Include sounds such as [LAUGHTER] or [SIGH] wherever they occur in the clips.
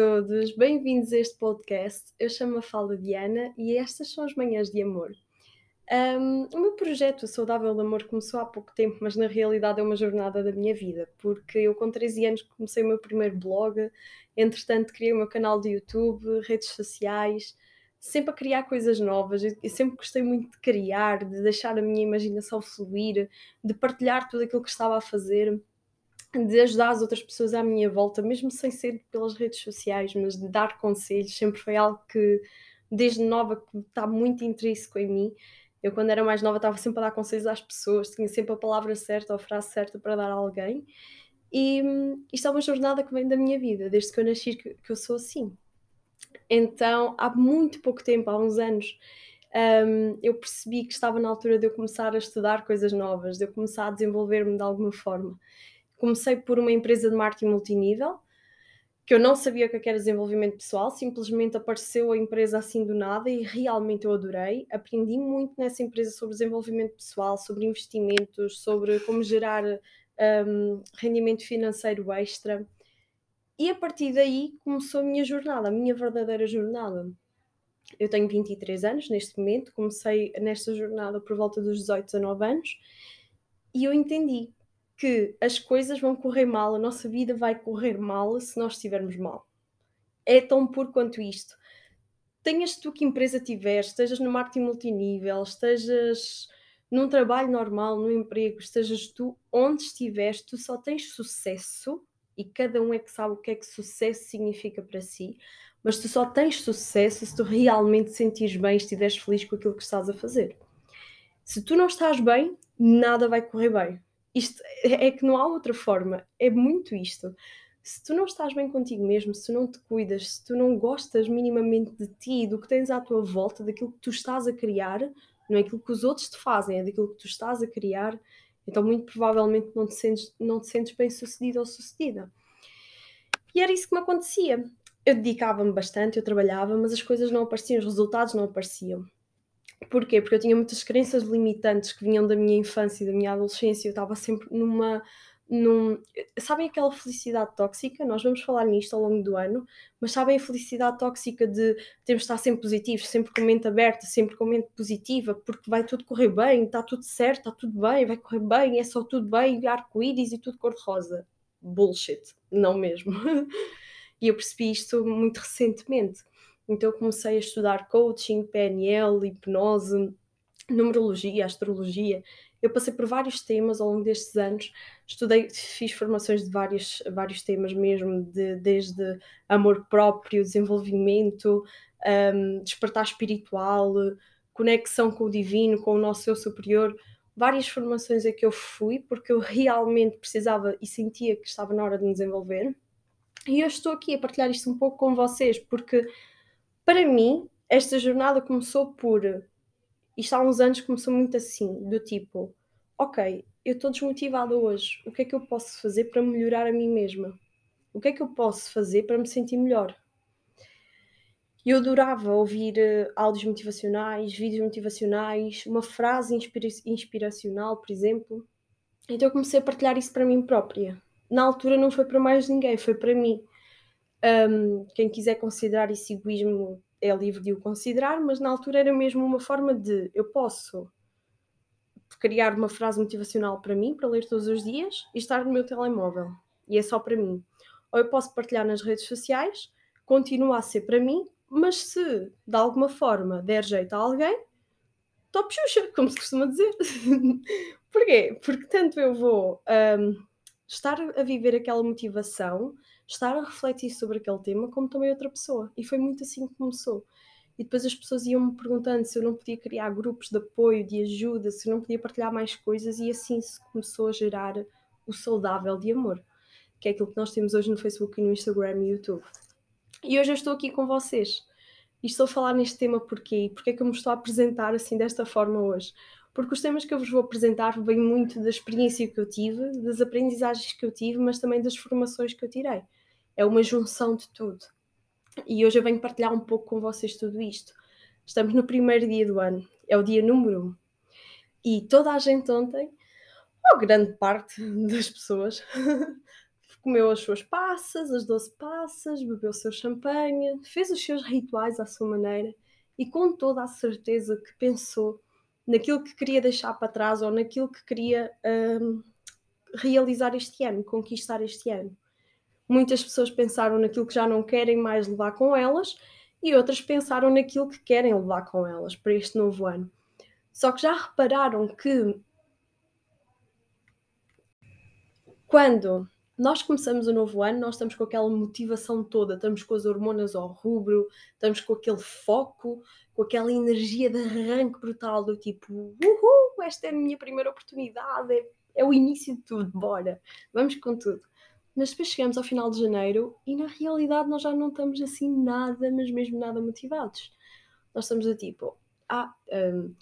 todos, bem-vindos a este podcast. Eu chamo a Fala Diana e estas são as manhãs de amor. Um, o meu projeto Saudável de Amor começou há pouco tempo, mas na realidade é uma jornada da minha vida, porque eu com 13 anos comecei o meu primeiro blog, entretanto criei o meu canal de YouTube, redes sociais, sempre a criar coisas novas. Eu sempre gostei muito de criar, de deixar a minha imaginação fluir, de partilhar tudo aquilo que estava a fazer de ajudar as outras pessoas à minha volta, mesmo sem ser pelas redes sociais, mas de dar conselhos, sempre foi algo que desde nova está muito intrínseco em mim. Eu quando era mais nova estava sempre a dar conselhos às pessoas, tinha sempre a palavra certa ou a frase certa para dar a alguém. E hum, isto é uma jornada que vem da minha vida, desde que eu nasci que, que eu sou assim. Então, há muito pouco tempo, há uns anos, um, eu percebi que estava na altura de eu começar a estudar coisas novas, de eu começar a desenvolver-me de alguma forma comecei por uma empresa de marketing multinível, que eu não sabia o que era desenvolvimento pessoal, simplesmente apareceu a empresa assim do nada e realmente eu adorei. Aprendi muito nessa empresa sobre desenvolvimento pessoal, sobre investimentos, sobre como gerar um, rendimento financeiro extra. E a partir daí começou a minha jornada, a minha verdadeira jornada. Eu tenho 23 anos neste momento, comecei nesta jornada por volta dos 18, 19 anos e eu entendi que as coisas vão correr mal, a nossa vida vai correr mal se nós estivermos mal. É tão puro quanto isto. Tenhas tu que empresa tiveres, estejas no marketing multinível, estejas num trabalho normal, num emprego, estejas tu onde estiveres, tu só tens sucesso e cada um é que sabe o que é que sucesso significa para si, mas tu só tens sucesso se tu realmente te sentires bem, estiveres feliz com aquilo que estás a fazer. Se tu não estás bem, nada vai correr bem. Isto é, é que não há outra forma. É muito isto. Se tu não estás bem contigo mesmo, se tu não te cuidas, se tu não gostas minimamente de ti, do que tens à tua volta, daquilo que tu estás a criar, não é aquilo que os outros te fazem, é daquilo que tu estás a criar, então muito provavelmente não te sentes, não te sentes bem sucedido ou sucedida. E era isso que me acontecia. Eu dedicava-me bastante, eu trabalhava, mas as coisas não apareciam, os resultados não apareciam. Porquê? Porque eu tinha muitas crenças limitantes que vinham da minha infância e da minha adolescência. Eu estava sempre numa. Num, sabem aquela felicidade tóxica? Nós vamos falar nisto ao longo do ano, mas sabem a felicidade tóxica de termos de estar sempre positivos, sempre com mente aberta, sempre com mente positiva, porque vai tudo correr bem, está tudo certo, está tudo bem, vai correr bem, é só tudo bem, arco-íris e tudo cor-de-rosa. Bullshit, não mesmo. [LAUGHS] e eu percebi isto muito recentemente então eu comecei a estudar coaching, PNL, hipnose, numerologia, astrologia. Eu passei por vários temas ao longo destes anos, estudei, fiz formações de vários, vários temas mesmo, de, desde amor próprio, desenvolvimento, um, despertar espiritual, conexão com o divino, com o nosso eu superior. Várias formações é que eu fui, porque eu realmente precisava e sentia que estava na hora de me desenvolver. E eu estou aqui a partilhar isto um pouco com vocês, porque para mim, esta jornada começou por. Isto há uns anos começou muito assim, do tipo, ok, eu estou desmotivada hoje, o que é que eu posso fazer para melhorar a mim mesma? O que é que eu posso fazer para me sentir melhor? Eu adorava ouvir uh, áudios motivacionais, vídeos motivacionais, uma frase inspira inspiracional, por exemplo. Então eu comecei a partilhar isso para mim própria. Na altura não foi para mais ninguém, foi para mim. Um, quem quiser considerar isso egoísmo é livre de o considerar, mas na altura era mesmo uma forma de eu posso criar uma frase motivacional para mim, para ler todos os dias e estar no meu telemóvel. E é só para mim. Ou eu posso partilhar nas redes sociais, continua a ser para mim, mas se de alguma forma der jeito a alguém, top xuxa, como se costuma dizer. [LAUGHS] Porquê? Porque tanto eu vou um, estar a viver aquela motivação estar a refletir sobre aquele tema como também outra pessoa. E foi muito assim que começou. E depois as pessoas iam-me perguntando se eu não podia criar grupos de apoio, de ajuda, se eu não podia partilhar mais coisas, e assim se começou a gerar o saudável de amor, que é aquilo que nós temos hoje no Facebook e no Instagram e YouTube. E hoje eu estou aqui com vocês. E estou a falar neste tema porquê? Porque é que eu me estou a apresentar assim desta forma hoje? Porque os temas que eu vos vou apresentar vêm muito da experiência que eu tive, das aprendizagens que eu tive, mas também das formações que eu tirei é uma junção de tudo. E hoje eu venho partilhar um pouco com vocês tudo isto. Estamos no primeiro dia do ano, é o dia número um. E toda a gente ontem, ou grande parte [LAUGHS] das pessoas, [LAUGHS] comeu as suas passas, as doze passas, bebeu o seu champanhe, fez os seus rituais à sua maneira e com toda a certeza que pensou naquilo que queria deixar para trás ou naquilo que queria um, realizar este ano, conquistar este ano. Muitas pessoas pensaram naquilo que já não querem mais levar com elas e outras pensaram naquilo que querem levar com elas para este novo ano. Só que já repararam que quando nós começamos o novo ano, nós estamos com aquela motivação toda, estamos com as hormonas ao rubro, estamos com aquele foco, com aquela energia de arranque brutal do tipo, uhul, esta é a minha primeira oportunidade, é, é o início de tudo, bora, vamos com tudo. Mas depois chegamos ao final de janeiro e na realidade nós já não estamos assim nada, mas mesmo nada motivados. Nós estamos a tipo, ah, um,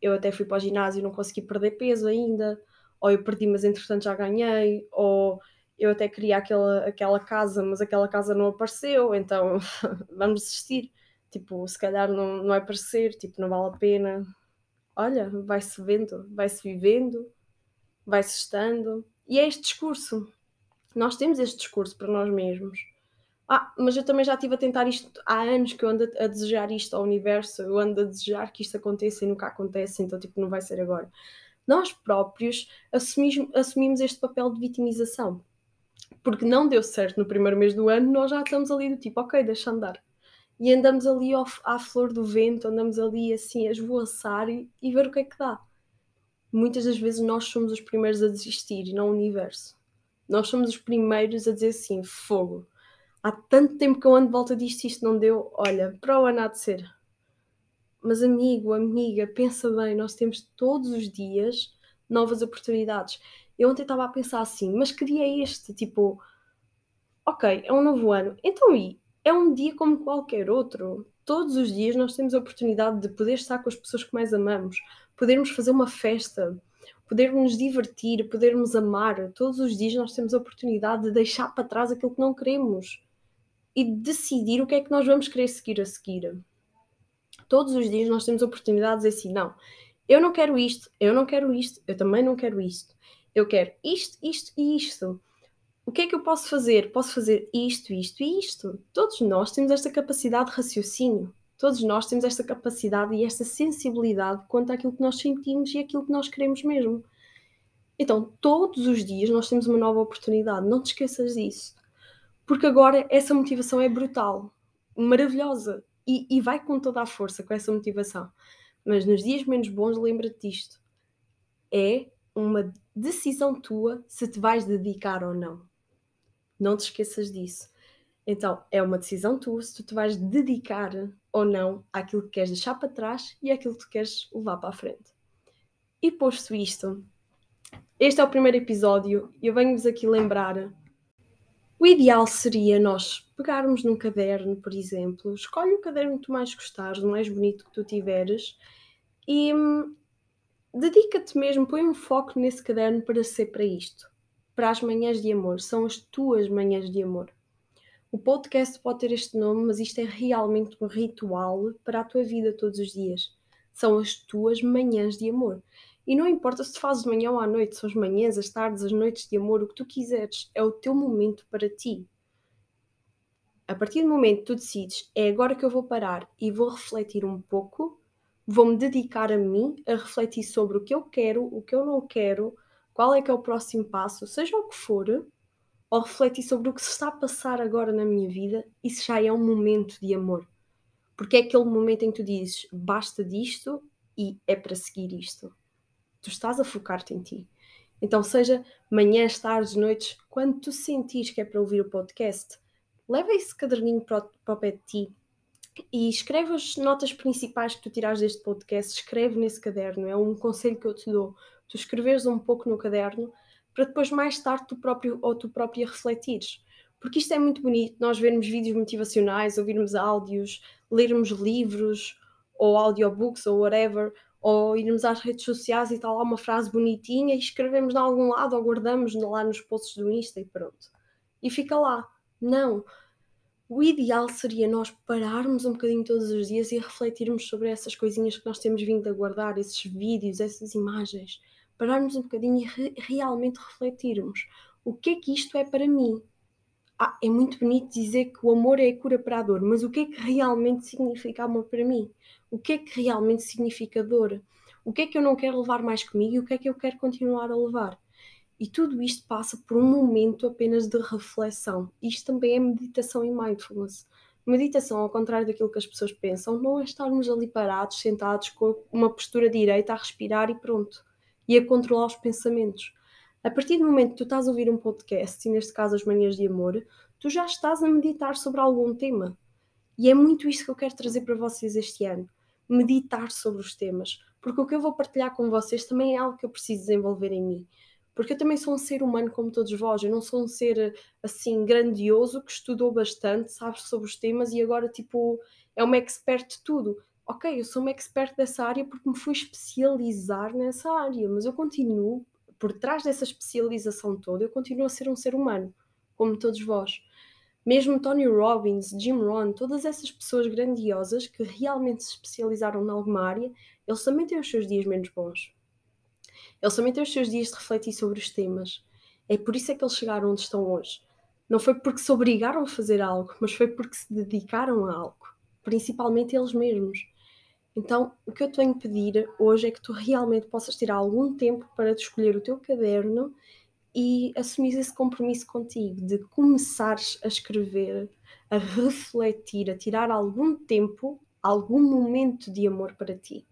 eu até fui para o ginásio e não consegui perder peso ainda, ou eu perdi, mas entretanto já ganhei, ou eu até queria aquela, aquela casa, mas aquela casa não apareceu, então [LAUGHS] vamos desistir. Tipo, se calhar não, não vai aparecer, tipo, não vale a pena. Olha, vai-se vendo, vai-se vivendo, vai-se estando. E é este discurso. Nós temos este discurso para nós mesmos. Ah, mas eu também já estive a tentar isto há anos que eu ando a desejar isto ao universo, eu ando a desejar que isto aconteça e nunca acontece, então tipo, não vai ser agora. Nós próprios assumimos, assumimos este papel de vitimização porque não deu certo no primeiro mês do ano, nós já estamos ali do tipo, ok, deixa andar. E andamos ali ao, à flor do vento, andamos ali assim a esvoaçar e, e ver o que é que dá. Muitas das vezes nós somos os primeiros a desistir não o universo. Nós somos os primeiros a dizer assim: fogo, há tanto tempo que eu ando de volta disto e isto não deu, olha, para o ano há de ser. Mas amigo, amiga, pensa bem, nós temos todos os dias novas oportunidades. Eu ontem estava a pensar assim, mas que dia é este? Tipo, ok, é um novo ano, então e? É um dia como qualquer outro. Todos os dias nós temos a oportunidade de poder estar com as pessoas que mais amamos, podermos fazer uma festa, podermos divertir, podermos amar. Todos os dias nós temos a oportunidade de deixar para trás aquilo que não queremos e decidir o que é que nós vamos querer seguir a seguir. Todos os dias nós temos a oportunidade de dizer assim: não, eu não quero isto, eu não quero isto, eu também não quero isto. Eu quero isto, isto e isto. O que é que eu posso fazer? Posso fazer isto, isto e isto. Todos nós temos esta capacidade de raciocínio. Todos nós temos esta capacidade e esta sensibilidade quanto àquilo que nós sentimos e aquilo que nós queremos mesmo. Então, todos os dias nós temos uma nova oportunidade. Não te esqueças disso. Porque agora essa motivação é brutal, maravilhosa e, e vai com toda a força com essa motivação. Mas nos dias menos bons, lembra-te disto. É uma decisão tua se te vais dedicar ou não. Não te esqueças disso. Então, é uma decisão tua se tu te vais dedicar ou não àquilo que queres deixar para trás e àquilo que tu queres levar para a frente. E posto isto, este é o primeiro episódio e eu venho-vos aqui lembrar. O ideal seria nós pegarmos num caderno, por exemplo, escolhe o caderno que tu mais gostares, o mais bonito que tu tiveres, e hum, dedica-te mesmo, põe um foco nesse caderno para ser para isto. Para as manhãs de amor. São as tuas manhãs de amor. O podcast pode ter este nome, mas isto é realmente um ritual para a tua vida todos os dias. São as tuas manhãs de amor. E não importa se fazes de manhã ou à noite, são as manhãs, as tardes, as noites de amor, o que tu quiseres. É o teu momento para ti. A partir do momento que tu decides, é agora que eu vou parar e vou refletir um pouco, vou-me dedicar a mim a refletir sobre o que eu quero, o que eu não quero, qual é que é o próximo passo, seja o que for, ou refletir sobre o que se está a passar agora na minha vida se já é um momento de amor. Porque é aquele momento em que tu dizes basta disto e é para seguir isto. Tu estás a focar-te em ti. Então, seja manhãs, tardes, noites, quando tu sentires que é para ouvir o podcast, leva esse caderninho para o pé de ti e escreve as notas principais que tu tirares deste podcast, escreve nesse caderno, é um conselho que eu te dou. Tu escreveres um pouco no caderno para depois mais tarde tu próprio ou tu própria refletires. Porque isto é muito bonito, nós vermos vídeos motivacionais, ouvirmos áudios, lermos livros ou audiobooks ou whatever, ou irmos às redes sociais e tal lá uma frase bonitinha e escrevemos de algum lado ou guardamos lá nos posts do Insta e pronto. E fica lá. Não, o ideal seria nós pararmos um bocadinho todos os dias e refletirmos sobre essas coisinhas que nós temos vindo a guardar, esses vídeos, essas imagens. Pararmos um bocadinho e re realmente refletirmos. O que é que isto é para mim? ah, é muito bonito dizer que o amor é a cura para a dor, mas o que é que realmente significa amor para mim? O que é que realmente significa dor? O que é que eu não quero levar mais comigo e o que é que eu quero continuar a levar? E tudo isto passa por um momento apenas de reflexão. Isto também é meditação e mindfulness. Meditação, ao contrário daquilo que as pessoas pensam, não é estarmos ali parados, sentados com uma postura direita a respirar e pronto. E a controlar os pensamentos. A partir do momento que tu estás a ouvir um podcast, e neste caso as manhãs de amor, tu já estás a meditar sobre algum tema. E é muito isso que eu quero trazer para vocês este ano. Meditar sobre os temas. Porque o que eu vou partilhar com vocês também é algo que eu preciso desenvolver em mim. Porque eu também sou um ser humano como todos vós, eu não sou um ser assim grandioso que estudou bastante, sabe sobre os temas e agora tipo é uma expert de tudo. Ok, eu sou uma expert dessa área porque me fui especializar nessa área, mas eu continuo, por trás dessa especialização toda, eu continuo a ser um ser humano, como todos vós. Mesmo Tony Robbins, Jim Rohn, todas essas pessoas grandiosas que realmente se especializaram em alguma área, eles também têm os seus dias menos bons. Eles também têm os seus dias de refletir sobre os temas. É por isso é que eles chegaram onde estão hoje. Não foi porque se obrigaram a fazer algo, mas foi porque se dedicaram a algo. Principalmente eles mesmos. Então, o que eu te venho pedir hoje é que tu realmente possas tirar algum tempo para te escolher o teu caderno e assumir esse compromisso contigo de começares a escrever, a refletir, a tirar algum tempo, algum momento de amor para ti.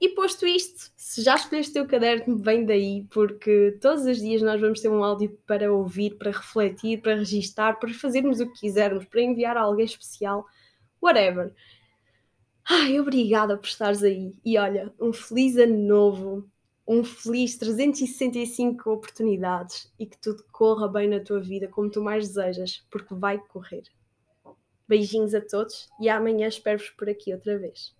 E posto isto, se já escolheste o teu caderno, vem daí, porque todos os dias nós vamos ter um áudio para ouvir, para refletir, para registar, para fazermos o que quisermos, para enviar a alguém especial, whatever. Ai, obrigada por estares aí. E olha, um feliz ano novo, um feliz 365 oportunidades e que tudo corra bem na tua vida como tu mais desejas, porque vai correr. Beijinhos a todos e amanhã espero-vos por aqui outra vez.